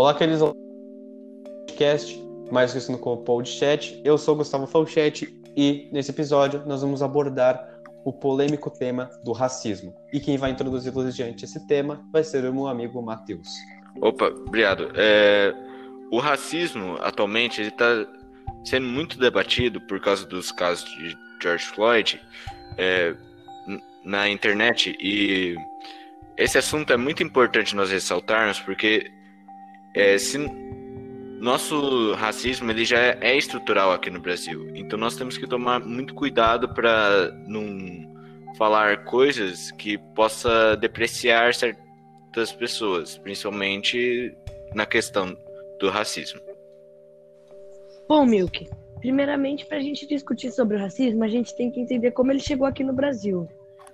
Olá, queridos podcast, mais conhecido como Podchat. Eu sou Gustavo Falchetti e nesse episódio nós vamos abordar o polêmico tema do racismo. E quem vai introduzir diante esse tema vai ser o meu amigo Matheus. Opa, obrigado. É, o racismo atualmente está sendo muito debatido por causa dos casos de George Floyd é, na internet e esse assunto é muito importante nós ressaltarmos porque é, se nosso racismo ele já é estrutural aqui no Brasil, então nós temos que tomar muito cuidado para não falar coisas que possa depreciar certas pessoas, principalmente na questão do racismo. Bom, Milk, primeiramente para a gente discutir sobre o racismo, a gente tem que entender como ele chegou aqui no Brasil.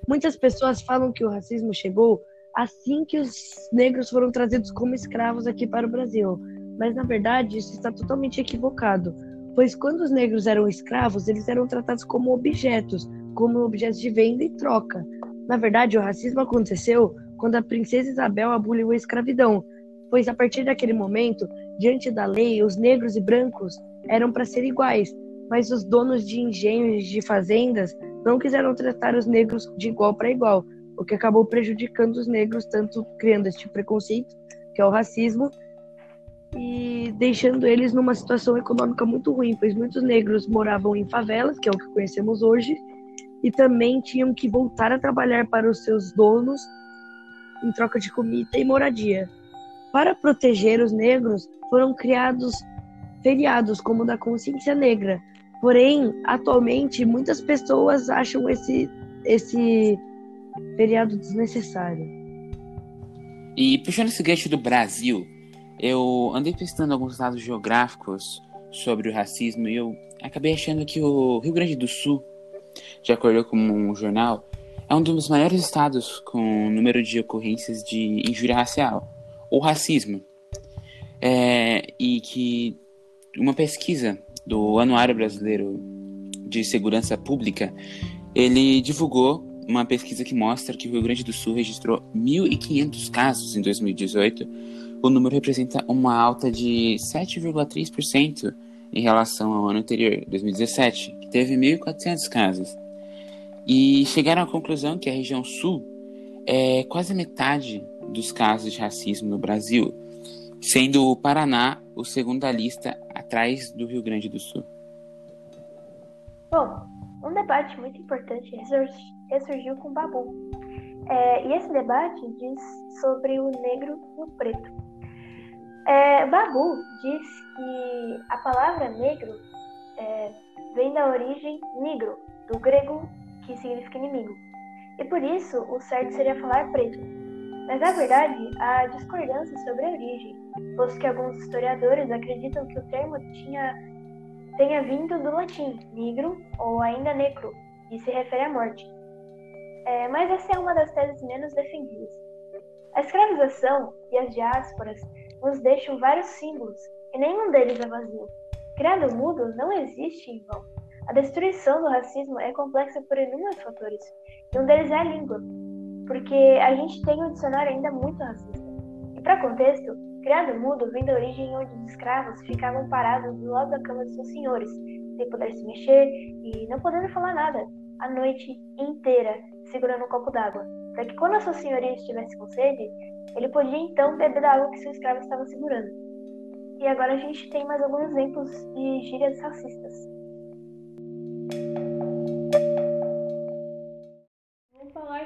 Muitas pessoas falam que o racismo chegou assim que os negros foram trazidos como escravos aqui para o Brasil. Mas na verdade isso está totalmente equivocado, pois quando os negros eram escravos, eles eram tratados como objetos, como objetos de venda e troca. Na verdade, o racismo aconteceu quando a princesa Isabel aboliu a escravidão, pois a partir daquele momento, diante da lei, os negros e brancos eram para ser iguais, mas os donos de engenhos de fazendas não quiseram tratar os negros de igual para igual, o que acabou prejudicando os negros, tanto criando este preconceito, que é o racismo, e deixando eles numa situação econômica muito ruim, pois muitos negros moravam em favelas, que é o que conhecemos hoje, e também tinham que voltar a trabalhar para os seus donos em troca de comida e moradia. Para proteger os negros, foram criados feriados como o da Consciência Negra. Porém, atualmente, muitas pessoas acham esse, esse feriado desnecessário. E puxando esse gancho do Brasil, eu andei pesquisando alguns dados geográficos sobre o racismo e eu acabei achando que o Rio Grande do Sul, de acordo com um jornal, é um dos maiores estados com número de ocorrências de injúria racial ou racismo. É, e que uma pesquisa do Anuário Brasileiro de Segurança Pública, ele divulgou uma pesquisa que mostra que o Rio Grande do Sul registrou 1.500 casos em 2018. O número representa uma alta de 7,3% em relação ao ano anterior, 2017, que teve 1.400 casos. E chegaram à conclusão que a região sul é quase metade dos casos de racismo no Brasil, sendo o Paraná o segundo da lista, atrás do Rio Grande do Sul. Bom, um debate muito importante ressurgiu com Babu. É, e esse debate diz sobre o negro e o preto. É, Babu diz que a palavra negro é, vem da origem negro, do grego que significa inimigo. E por isso o certo seria falar preto. Mas na verdade há discordância sobre a origem, posto que alguns historiadores acreditam que o termo tinha, tenha vindo do latim negro ou ainda necro, e se refere à morte. É, mas essa é uma das teses menos defendidas. A escravização e as diásporas nos deixam vários símbolos, e nenhum deles é vazio. Criado mudo não existe em vão. A destruição do racismo é complexa por inúmeros fatores, e um deles é a língua, porque a gente tem um dicionário ainda muito racista. E para contexto, criado mudo vem da origem onde os escravos ficavam parados do lado da cama de seus senhores, sem poder se mexer e não podendo falar nada, a noite inteira segurando um copo d'água, para que quando a sua senhoria estivesse com sede, ele podia então beber da água que seu escravo estava segurando. E agora a gente tem mais alguns exemplos de gírias racistas.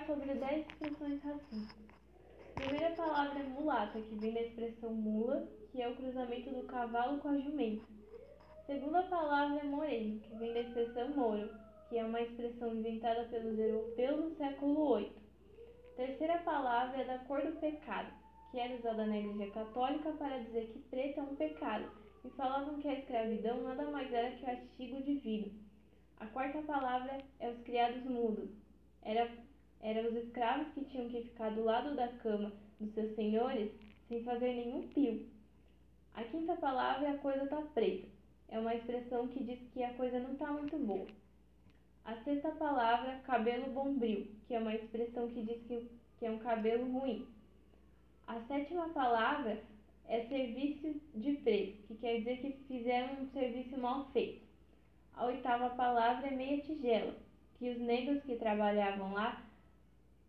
sobre 10 expressões racistas. Primeira palavra é mulata, que vem da expressão mula, que é o cruzamento do cavalo com a jumenta. Segunda palavra é moreno, que vem da expressão moro, que é uma expressão inventada pelos europeus no século VIII. Terceira palavra é da cor do pecado, que era usada na Igreja Católica para dizer que preto é um pecado, e falavam que a escravidão nada mais era que o castigo divino. A quarta palavra é os criados mudos. Era eram os escravos que tinham que ficar do lado da cama dos seus senhores sem fazer nenhum pio. A quinta palavra é a coisa tá preta. É uma expressão que diz que a coisa não está muito boa. A sexta palavra cabelo bombril, que é uma expressão que diz que, que é um cabelo ruim. A sétima palavra é serviço de preço, que quer dizer que fizeram um serviço mal feito. A oitava palavra é meia tigela, que os negros que trabalhavam lá,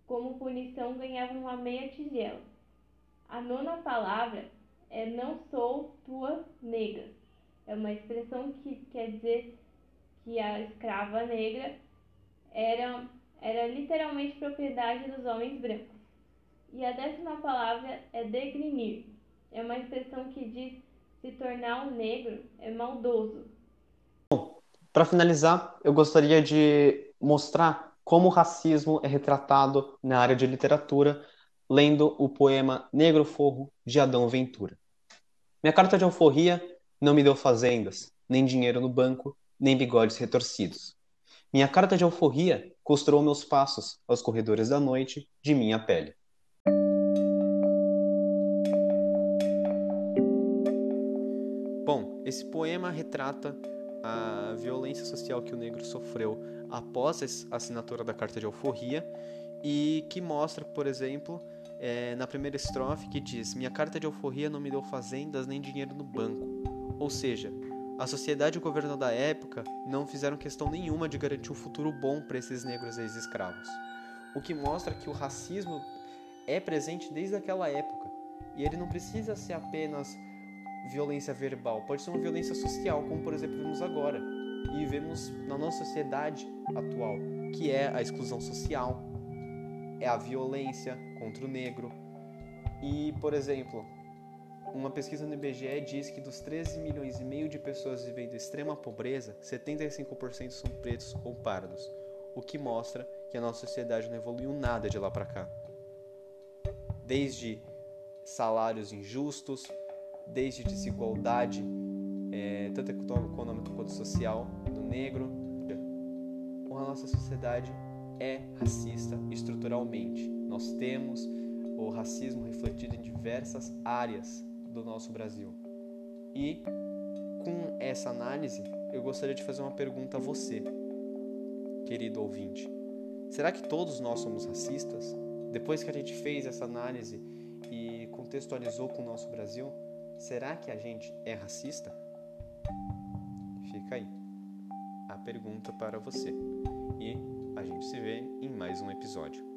como punição, ganhavam uma meia tigela. A nona palavra é não sou tua negra. É uma expressão que quer dizer que a escrava negra era, era literalmente propriedade dos homens brancos. E a décima palavra é degrinir. É uma expressão que diz se tornar um negro é maldoso. Para finalizar, eu gostaria de mostrar como o racismo é retratado na área de literatura, lendo o poema Negro Forro de Adão Ventura. Minha carta de alforria não me deu fazendas, nem dinheiro no banco, nem bigodes retorcidos. Minha carta de alforria costurou meus passos aos corredores da noite de minha pele. Bom, esse poema retrata a violência social que o negro sofreu após a assinatura da carta de alforria e que mostra, por exemplo, é, na primeira estrofe que diz: Minha carta de alforria não me deu fazendas nem dinheiro no banco. Ou seja, a sociedade e o governo da época não fizeram questão nenhuma de garantir um futuro bom para esses negros ex-escravos. O que mostra que o racismo é presente desde aquela época. E ele não precisa ser apenas violência verbal, pode ser uma violência social, como por exemplo vemos agora. E vemos na nossa sociedade atual, que é a exclusão social, é a violência contra o negro. E, por exemplo, uma pesquisa no IBGE diz que dos 13 milhões e meio de pessoas vivendo em extrema pobreza, 75% são pretos ou pardos, o que mostra que a nossa sociedade não evoluiu nada de lá para cá. Desde salários injustos, desde desigualdade, é, tanto econômica quanto social, do negro. A nossa sociedade é racista estruturalmente. Nós temos o racismo refletido em diversas áreas do nosso Brasil. E com essa análise, eu gostaria de fazer uma pergunta a você, querido ouvinte. Será que todos nós somos racistas? Depois que a gente fez essa análise e contextualizou com o nosso Brasil, será que a gente é racista? Fica aí a pergunta para você. E a gente se vê em mais um episódio.